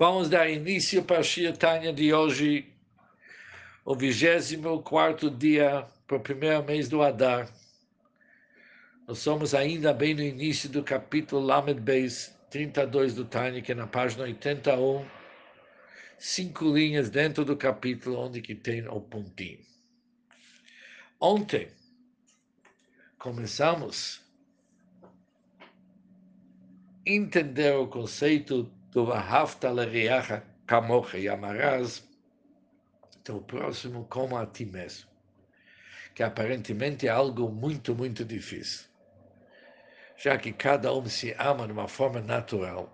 Vamos dar início para a Shirtanya de hoje, o 24 dia, para o primeiro mês do Adar. Nós somos ainda bem no início do capítulo Lamed Beis 32 do Tânia, que é na página 81, cinco linhas dentro do capítulo onde que tem o pontinho. Ontem começamos a entender o conceito do Vahafta Lereacha Kamocha e Amarás, o próximo como a ti mesmo, que aparentemente é algo muito, muito difícil. Já que cada um se ama de uma forma natural,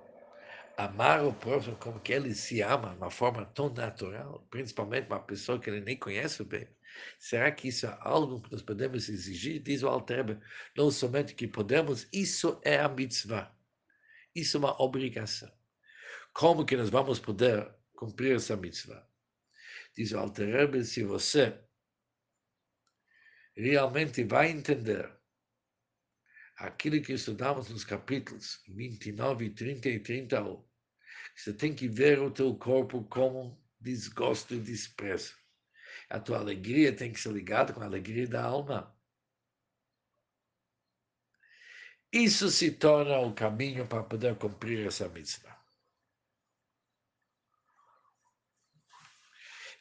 amar o próximo como que ele se ama de uma forma tão natural, principalmente uma pessoa que ele nem conhece bem, Será que isso é algo que nós podemos exigir? Diz o Alter não somente que podemos, isso é a mitzvah. Isso é uma obrigação. Como que nós vamos poder cumprir essa mitzvah? Diz o Alter se você realmente vai entender aquilo que estudamos nos capítulos 29, 30 e 31, você tem que ver o teu corpo como desgosto e desprezo a tua alegria tem que ser ligada com a alegria da alma. Isso se torna o caminho para poder cumprir essa mitzvah.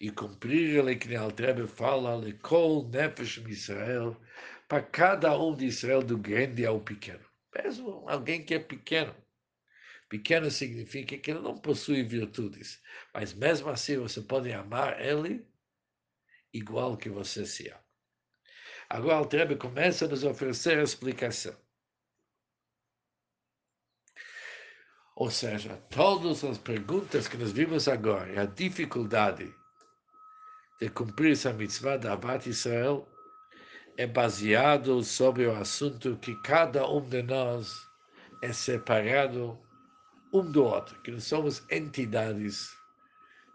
E cumprir ele que Altrebe fala, Lekol Nefesh Israel, para cada um de Israel, do grande ao pequeno. Mesmo alguém que é pequeno. Pequeno significa que ele não possui virtudes, mas mesmo assim você pode amar ele igual que você se ama. Agora Rebbe começa a nos oferecer a explicação. Ou seja, todas as perguntas que nós vimos agora a dificuldade de cumprir essa mitzvah da Abat Israel é baseado sobre o assunto que cada um de nós é separado um do outro, que nós somos entidades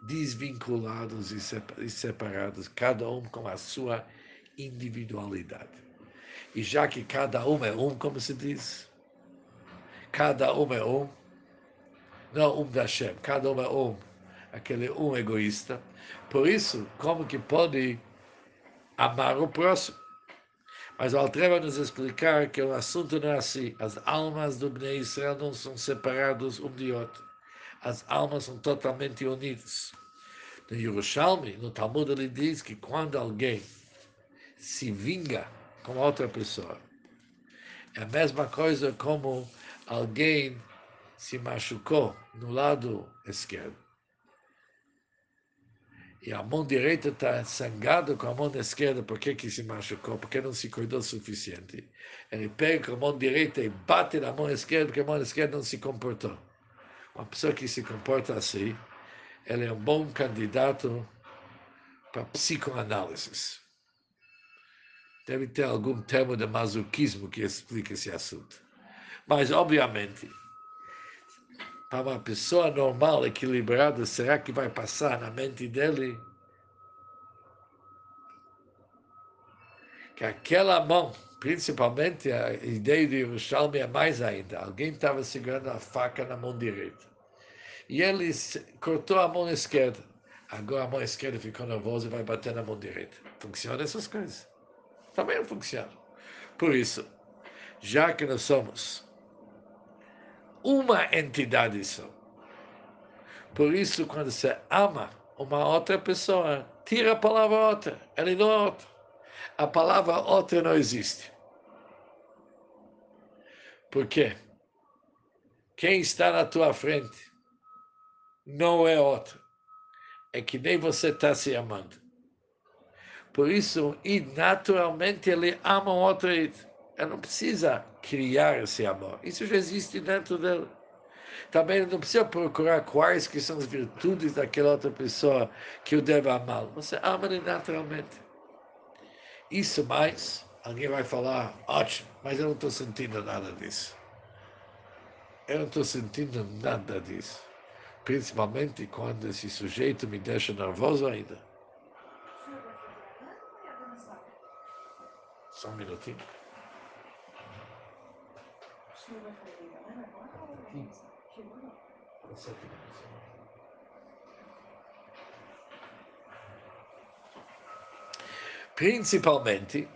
desvinculados e separados, cada um com a sua individualidade. E já que cada um é um, como se diz, cada um é um, não um da Hashem, cada um é um, aquele um egoísta. Por isso, como que pode amar o próximo? Mas o Altreva nos explicar que o assunto não é assim. As almas do Bnei Israel não são separadas um de outro as almas são totalmente unidas. No Yerushalmi, no Talmud, ele diz que quando alguém se vinga com outra pessoa, é a mesma coisa como alguém se machucou no lado esquerdo. E a mão direita está sangada com a mão esquerda, por que, que se machucou? Porque não se cuidou o suficiente. Ele pega com a mão direita e bate na mão esquerda, porque a mão esquerda não se comportou. Uma pessoa que se comporta assim, ela é um bom candidato para psicoanálise. Deve ter algum termo de masoquismo que explique esse assunto. Mas, obviamente, para uma pessoa normal, equilibrada, será que vai passar na mente dele que aquela mão, principalmente a ideia de Yerushalmi é mais ainda, alguém estava segurando a faca na mão direita e ele cortou a mão esquerda. Agora a mão esquerda ficou nervosa e vai bater na mão direita. Funciona essas coisas? Também funciona. Por isso, já que nós somos uma entidade só, por isso, quando você ama uma outra pessoa, tira a palavra outra, ele não é outra. A palavra outra não existe. Por quê? Quem está na tua frente não é outro. É que nem você está se amando. Por isso, e naturalmente ele ama o outro. Ele não precisa criar esse amor. Isso já existe dentro dele. Também não precisa procurar quais que são as virtudes daquela outra pessoa que o deve amar. Você ama ele naturalmente. Isso mais, alguém vai falar, ótimo, mas eu não estou sentindo nada disso. Eu não estou sentindo nada disso principalmente quando esse sujeito me deixa nervoso ainda. Só um minutinho. Principalmente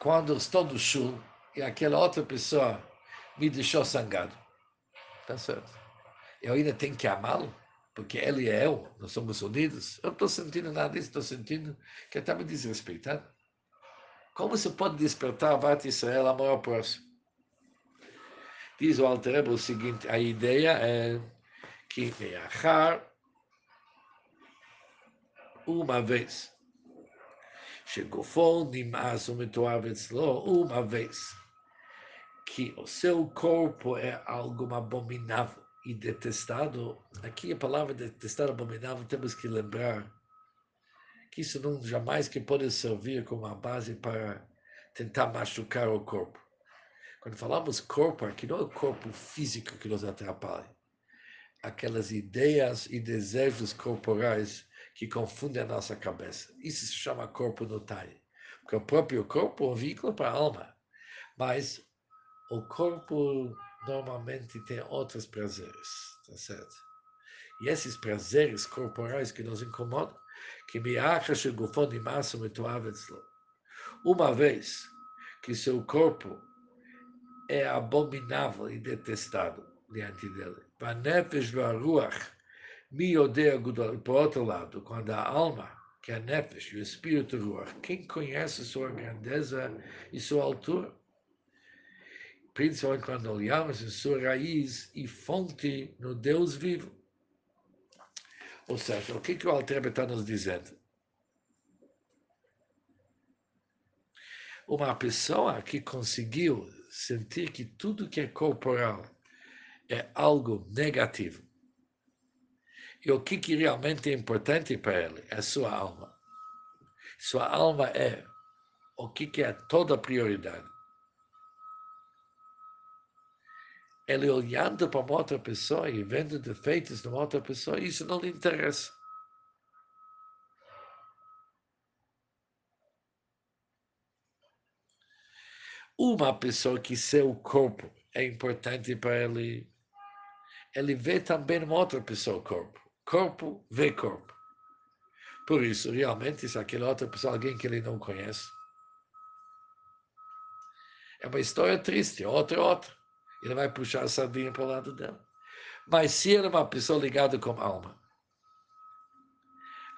quando estou no sul e aquela outra pessoa me deixou sangado. Tá certo. Eu ainda tenho que amá-lo, porque ele e eu, nós somos unidos. Eu não estou sentindo nada disso, estou sentindo que está me desrespeitando. Como se pode despertar a Vata Israel amor ao próximo? Diz o Alter o seguinte, a ideia é que Meachar, uma vez, chegou fome, mas o uma vez, que o seu corpo é algo abominável e detestado, aqui a palavra detestado, abominável, temos que lembrar que isso não jamais que pode servir como uma base para tentar machucar o corpo. Quando falamos corpo, aqui não é o corpo físico que nos atrapalha. Aquelas ideias e desejos corporais que confundem a nossa cabeça. Isso se chama corpo notário. Porque o próprio corpo é um vínculo para a alma. Mas o corpo normalmente tem outros prazeres, tá certo? E esses prazeres corporais que nos incomodam, que me acha gufon de massa Uma vez que seu corpo é abominável e detestado diante dele, Vanefesh ruach mi odeia Por outro lado, quando a alma, que é nefesh, o espírito ruach, quem conhece sua grandeza e sua altura? principalmente quando olhamos em sua raiz e fonte no Deus vivo. Ou seja, o que, que o Altrebe está nos dizendo? Uma pessoa que conseguiu sentir que tudo que é corporal é algo negativo. E o que, que realmente é importante para ele é sua alma. Sua alma é o que, que é toda a prioridade. ele olhando para uma outra pessoa e vendo defeitos numa outra pessoa, isso não lhe interessa. Uma pessoa que seu corpo é importante para ele, ele vê também uma outra pessoa corpo. Corpo vê corpo. Por isso, realmente, se aquela outra pessoa, alguém que ele não conhece, é uma história triste, outra, outra ele vai puxar a sardinha para o lado dela. Mas se ele é uma pessoa ligada com alma,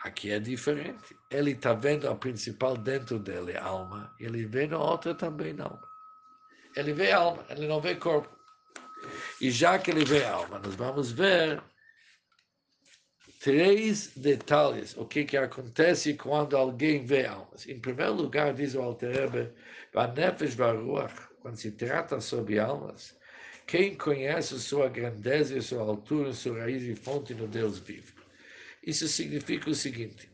aqui é diferente. Ele está vendo a principal dentro dele, a alma. Ele vê na outra também não. Ele vê alma, ele não vê corpo. E já que ele vê alma, nós vamos ver três detalhes o que, que acontece quando alguém vê almas. Em primeiro lugar, diz o Alter Rebbe, quando se trata sobre almas, quem conhece sua grandeza, sua altura, sua raiz e fonte no Deus vivo. Isso significa o seguinte: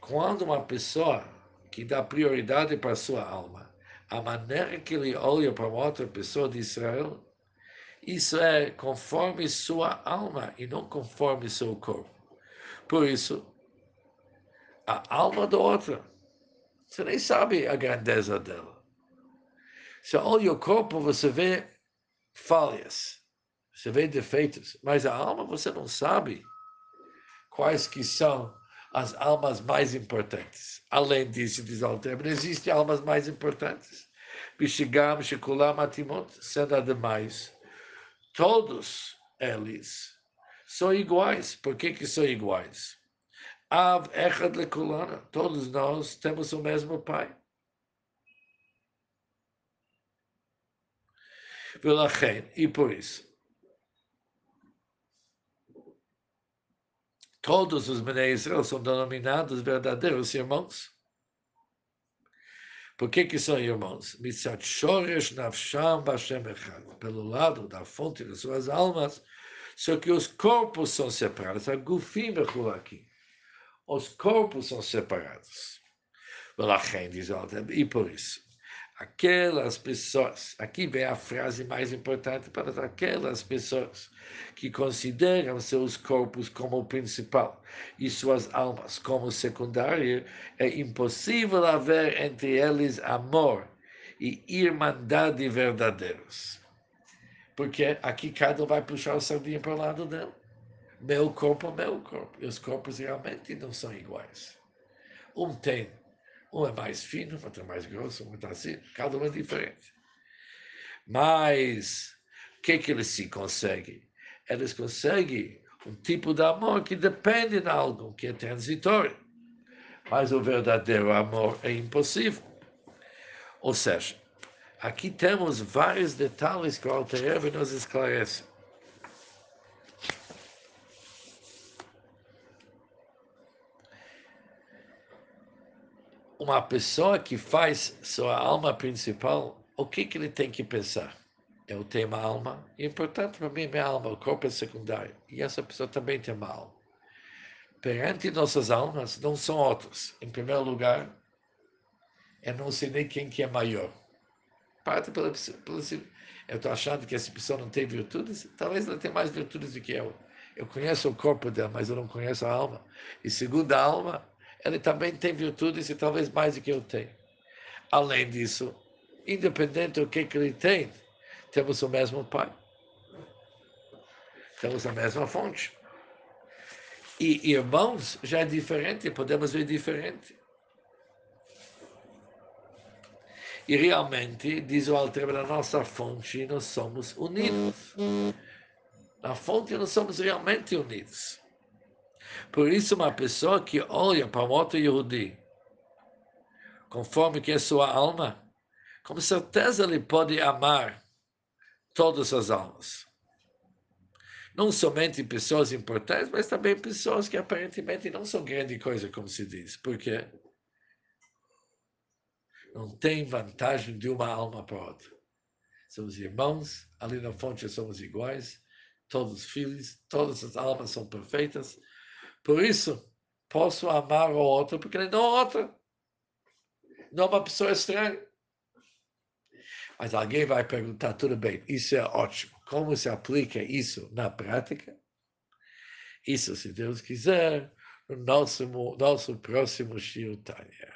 quando uma pessoa que dá prioridade para sua alma, a maneira que ele olha para outra pessoa de Israel, isso é conforme sua alma e não conforme seu corpo. Por isso, a alma do outro, você nem sabe a grandeza dela. Se olha o corpo, você vê falhas, você vê defeitos, mas a alma você não sabe quais que são as almas mais importantes. Além disso, diz Alter, não existem almas mais importantes. Bishigam, Shikulam, Atimot, sendo ademais, todos eles são iguais. Por que, que são iguais? Av Echad Lekulana, todos nós temos o mesmo pai. E por isso, todos os Bnei Israel são denominados verdadeiros irmãos. Por que, que são irmãos? Pelo lado da fonte das suas almas, só que os corpos são separados. Os corpos são separados. E por isso, aquelas pessoas, aqui vem a frase mais importante para aquelas pessoas que consideram seus corpos como o principal e suas almas como secundário, é impossível haver entre eles amor e irmandade verdadeiros. Porque aqui cada um vai puxar o sardinha para o lado dele. Meu corpo, meu corpo. E os corpos realmente não são iguais. Um tem Um é mais fino, outro é mais grosso, um é assim, cada um é diferente. Mas o que, que eles se conseguem? Eles conseguem um tipo de amor que depende de algo que é transitório. Mas o verdadeiro amor é impossível. Ou seja, aqui temos vários detalhes que o Alter nos esclarece. Uma pessoa que faz sua alma principal, o que, que ele tem que pensar? eu tenho uma alma, e importante para mim é minha alma, o corpo é secundário. E essa pessoa também tem uma alma. Perante nossas almas, não são outros. Em primeiro lugar, eu não sei nem quem que é maior. Parte pela, pela eu estou achando que essa pessoa não tem virtudes, talvez ela tenha mais virtudes do que eu. Eu conheço o corpo dela, mas eu não conheço a alma. E segundo a alma, ele também tem virtudes e talvez mais do que eu tenho. Além disso, independente do que, que ele tem, temos o mesmo Pai. Temos a mesma fonte. E irmãos já é diferente, podemos ver diferente. E realmente, diz o Altreba, na nossa fonte nós somos unidos. Na fonte nós somos realmente unidos. Por isso, uma pessoa que olha para o outro Yehudi, conforme que é sua alma, com certeza ele pode amar todas as almas. Não somente pessoas importantes, mas também pessoas que aparentemente não são grande coisa, como se diz. Por quê? Não tem vantagem de uma alma para outra. Somos irmãos, ali na fonte somos iguais, todos filhos, todas as almas são perfeitas. Por isso, posso amar o outro, porque ele não é outro. Não é uma pessoa estranha. Mas alguém vai perguntar, tudo bem, isso é ótimo. Como se aplica isso na prática? Isso, se Deus quiser, no nosso, nosso próximo Shir Tanya.